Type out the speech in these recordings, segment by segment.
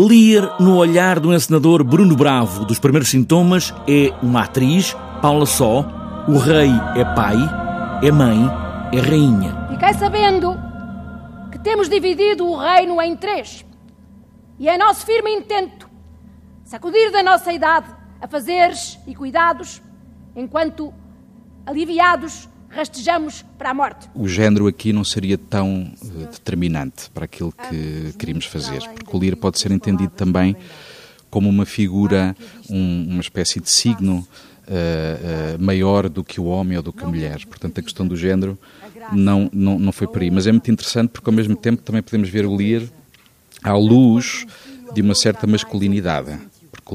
Lear, no olhar do encenador Bruno Bravo, dos primeiros sintomas, é uma atriz, Paula Só, o rei é pai, é mãe, é rainha. Fiquei sabendo que temos dividido o reino em três. E é nosso firme intento sacudir da nossa idade a fazeres e cuidados, enquanto aliviados rastejamos para a morte. O género aqui não seria tão uh, determinante para aquilo que queríamos fazer, porque o Lear pode ser entendido também como uma figura, um, uma espécie de signo uh, uh, maior do que o homem ou do que a mulher. Portanto, a questão do género não, não, não foi por aí. Mas é muito interessante porque, ao mesmo tempo, também podemos ver o Lear à luz de uma certa masculinidade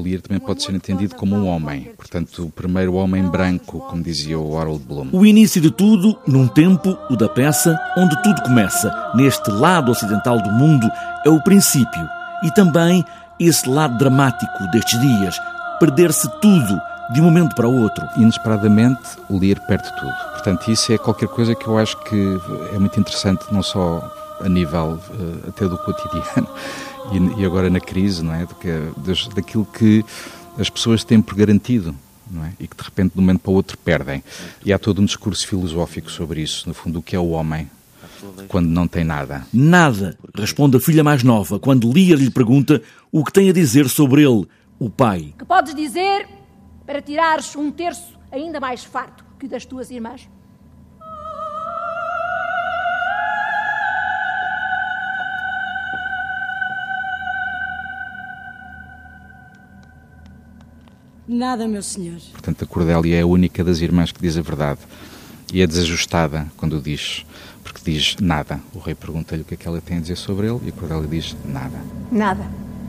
Lear também pode ser entendido como um homem, portanto, o primeiro homem branco, como dizia o Harold Bloom. O início de tudo, num tempo, o da peça, onde tudo começa, neste lado ocidental do mundo, é o princípio. E também esse lado dramático destes dias, perder-se tudo de um momento para o outro. Inesperadamente, o Lear perde tudo. Portanto, isso é qualquer coisa que eu acho que é muito interessante, não só a nível uh, até do cotidiano e, e, agora na crise, não é? Do que, daquilo que as pessoas têm por garantido. É? E que de repente, de um momento para o outro, perdem. E há todo um discurso filosófico sobre isso, no fundo, o que é o homem quando não tem nada. Nada, responde a filha mais nova, quando Lia lhe pergunta o que tem a dizer sobre ele, o pai. Que podes dizer para tirares um terço ainda mais farto que das tuas irmãs? Nada, meu senhor. Portanto, a Cordélia é a única das irmãs que diz a verdade. E é desajustada quando diz, porque diz nada. O rei pergunta-lhe o que é que ela tem a dizer sobre ele e a Cordélia diz nada. Nada.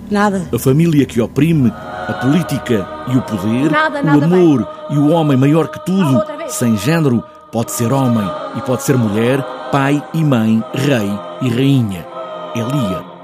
Nada. A família que oprime, a política e o poder, nada, o nada amor bem. e o homem maior que tudo, sem género, pode ser homem e pode ser mulher, pai e mãe, rei e rainha. Elia.